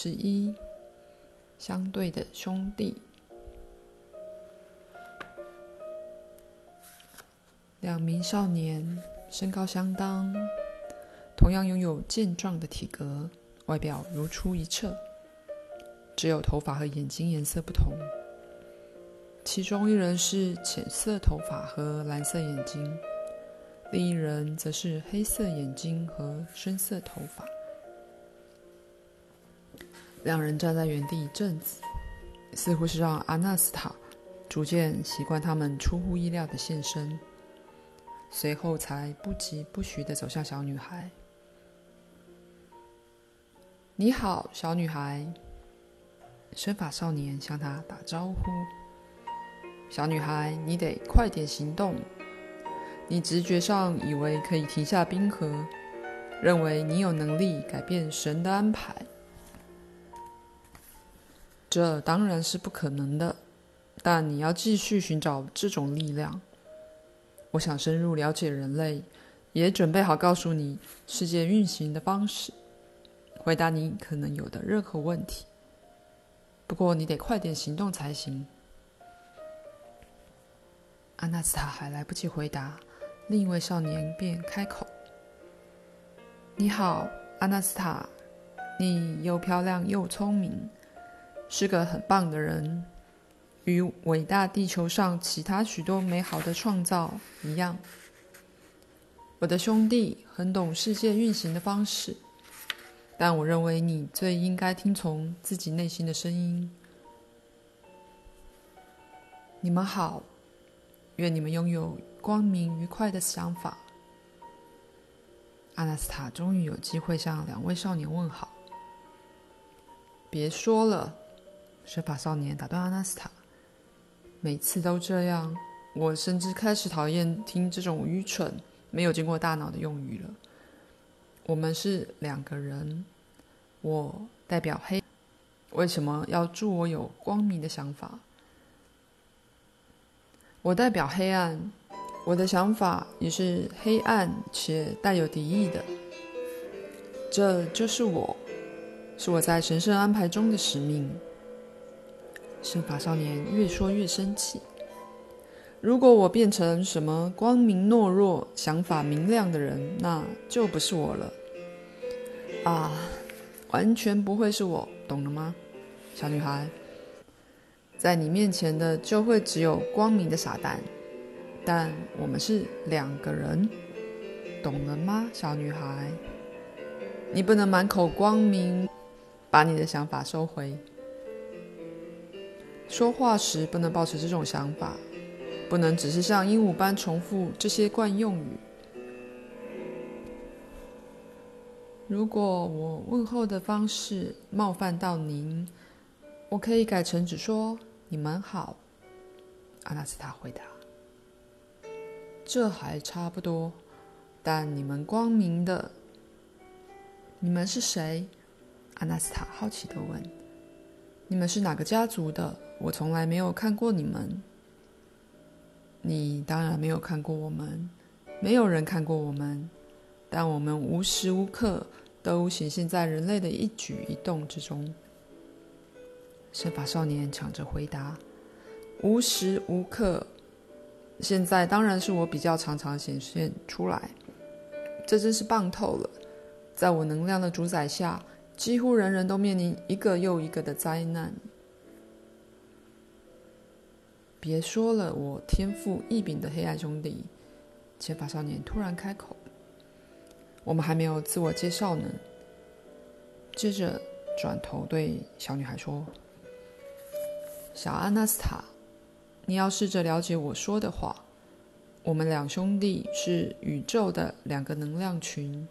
十一，相对的兄弟。两名少年身高相当，同样拥有健壮的体格，外表如出一辙，只有头发和眼睛颜色不同。其中一人是浅色头发和蓝色眼睛，另一人则是黑色眼睛和深色头发。两人站在原地一阵子，似乎是让阿纳斯塔逐渐习惯他们出乎意料的现身。随后才不疾不徐的走向小女孩。“你好，小女孩。”身法少年向她打招呼。“小女孩，你得快点行动。你直觉上以为可以停下冰河，认为你有能力改变神的安排。这当然是不可能的，但你要继续寻找这种力量。”我想深入了解人类，也准备好告诉你世界运行的方式，回答你可能有的任何问题。不过你得快点行动才行。阿纳斯塔还来不及回答，另一位少年便开口：“你好，阿纳斯塔，你又漂亮又聪明，是个很棒的人。”与伟大地球上其他许多美好的创造一样，我的兄弟很懂世界运行的方式，但我认为你最应该听从自己内心的声音。你们好，愿你们拥有光明愉快的想法。阿纳斯塔终于有机会向两位少年问好。别说了，蛇发少年打断阿纳斯塔。每次都这样，我甚至开始讨厌听这种愚蠢、没有经过大脑的用语了。我们是两个人，我代表黑，为什么要祝我有光明的想法？我代表黑暗，我的想法也是黑暗且带有敌意的。这就是我，是我在神圣安排中的使命。圣法少年越说越生气。如果我变成什么光明懦弱、想法明亮的人，那就不是我了。啊，完全不会是我，懂了吗，小女孩？在你面前的就会只有光明的傻蛋。但我们是两个人，懂了吗，小女孩？你不能满口光明，把你的想法收回。说话时不能抱持这种想法，不能只是像鹦鹉般重复这些惯用语。如果我问候的方式冒犯到您，我可以改成只说“你们好”。阿纳斯塔回答：“这还差不多，但你们光明的，你们是谁？”阿纳斯塔好奇地问：“你们是哪个家族的？”我从来没有看过你们，你当然没有看过我们，没有人看过我们，但我们无时无刻都显现在人类的一举一动之中。圣发少年抢着回答：“无时无刻，现在当然是我比较常常显现出来。这真是棒透了！在我能量的主宰下，几乎人人都面临一个又一个的灾难。”别说了，我天赋异禀的黑暗兄弟，浅发少年突然开口：“我们还没有自我介绍呢。”接着转头对小女孩说：“小阿纳斯塔，你要试着了解我说的话。我们两兄弟是宇宙的两个能量群，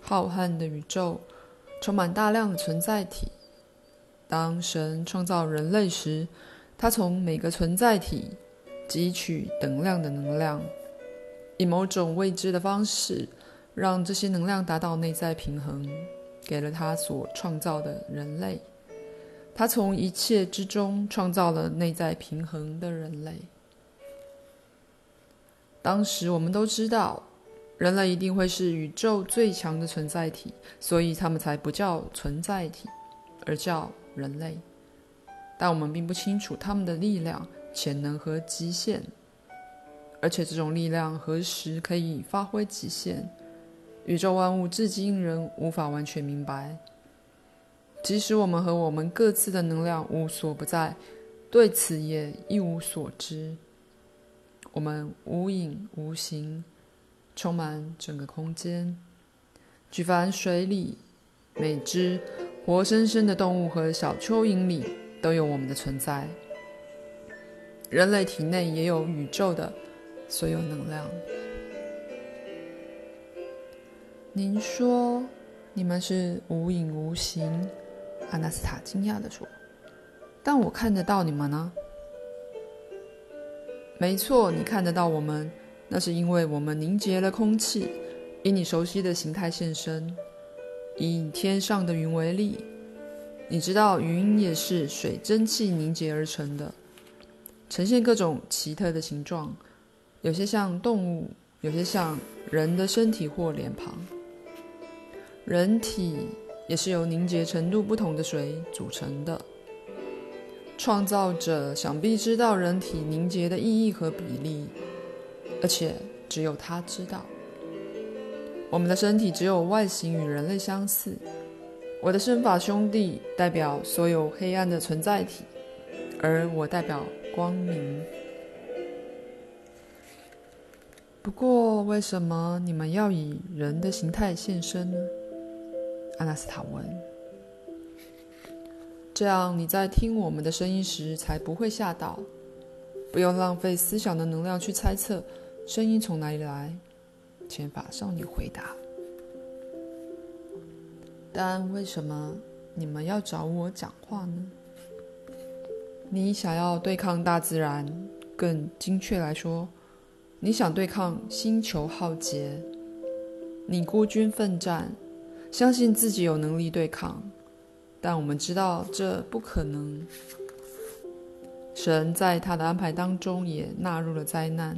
浩瀚的宇宙充满大量的存在体。当神创造人类时，他从每个存在体汲取等量的能量，以某种未知的方式，让这些能量达到内在平衡，给了他所创造的人类。他从一切之中创造了内在平衡的人类。当时我们都知道，人类一定会是宇宙最强的存在体，所以他们才不叫存在体，而叫人类，但我们并不清楚他们的力量、潜能和极限，而且这种力量何时可以发挥极限，宇宙万物至今仍无法完全明白。即使我们和我们各自的能量无所不在，对此也一无所知。我们无影无形，充满整个空间。举凡水里每只活生生的动物和小蚯蚓里，都有我们的存在。人类体内也有宇宙的所有能量。您说你们是无影无形？阿纳斯塔惊讶地说：“但我看得到你们呢。”没错，你看得到我们，那是因为我们凝结了空气，以你熟悉的形态现身。以天上的云为例，你知道云也是水蒸气凝结而成的，呈现各种奇特的形状，有些像动物，有些像人的身体或脸庞。人体也是由凝结程度不同的水组成的。创造者想必知道人体凝结的意义和比例，而且只有他知道。我们的身体只有外形与人类相似。我的身法兄弟代表所有黑暗的存在体，而我代表光明。不过，为什么你们要以人的形态现身呢？阿纳斯塔问。这样你在听我们的声音时才不会吓到，不用浪费思想的能量去猜测声音从哪里来。千法少女回答。但为什么你们要找我讲话呢？你想要对抗大自然，更精确来说，你想对抗星球浩劫。你孤军奋战，相信自己有能力对抗。但我们知道这不可能。神在他的安排当中也纳入了灾难。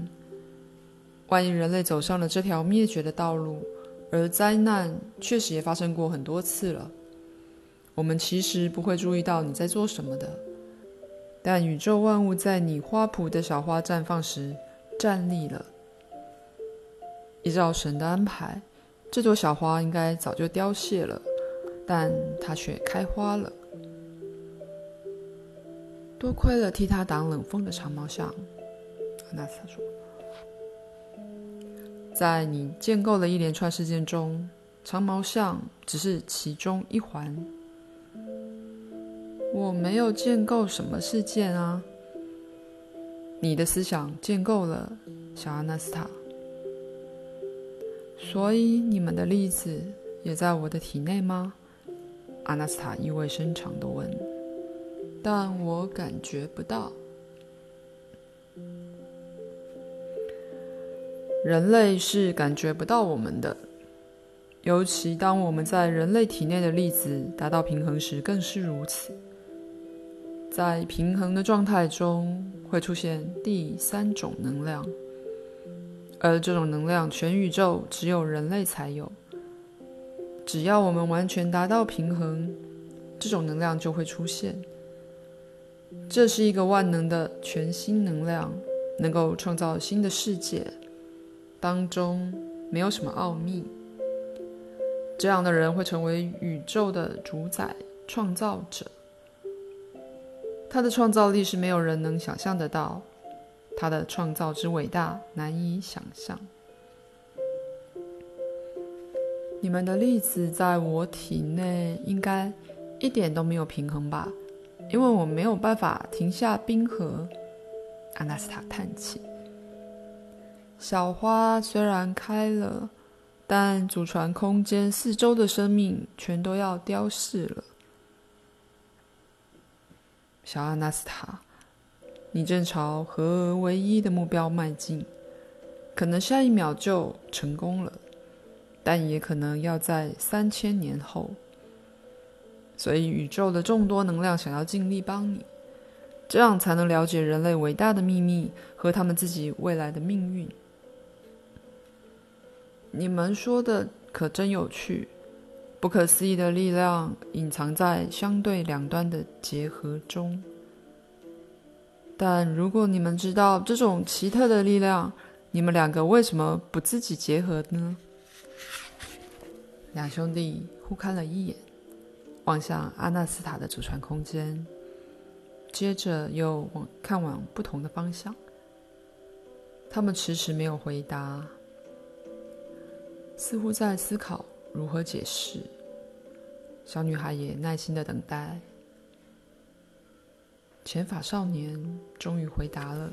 万一人类走上了这条灭绝的道路，而灾难确实也发生过很多次了，我们其实不会注意到你在做什么的。但宇宙万物在你花圃的小花绽放时站立了。依照神的安排，这朵小花应该早就凋谢了。但它却开花了。多亏了替它挡冷风的长毛象，阿纳斯说：“在你建构的一连串事件中，长毛象只是其中一环。我没有建构什么事件啊，你的思想建构了，小阿纳斯塔。所以你们的粒子也在我的体内吗？”阿纳斯塔意味深长地问：“但我感觉不到。人类是感觉不到我们的，尤其当我们在人类体内的粒子达到平衡时，更是如此。在平衡的状态中，会出现第三种能量，而这种能量，全宇宙只有人类才有。”只要我们完全达到平衡，这种能量就会出现。这是一个万能的全新能量，能够创造新的世界，当中没有什么奥秘。这样的人会成为宇宙的主宰、创造者。他的创造力是没有人能想象得到，他的创造之伟大难以想象。你们的粒子在我体内应该一点都没有平衡吧？因为我没有办法停下冰河。阿纳斯塔叹气。小花虽然开了，但祖传空间四周的生命全都要凋逝了。小阿纳斯塔，你正朝合而为一的目标迈进，可能下一秒就成功了。但也可能要在三千年后，所以宇宙的众多能量想要尽力帮你，这样才能了解人类伟大的秘密和他们自己未来的命运。你们说的可真有趣，不可思议的力量隐藏在相对两端的结合中。但如果你们知道这种奇特的力量，你们两个为什么不自己结合呢？两兄弟互看了一眼，望向阿纳斯塔的祖传空间，接着又往看往不同的方向。他们迟迟没有回答，似乎在思考如何解释。小女孩也耐心的等待。前法少年终于回答了。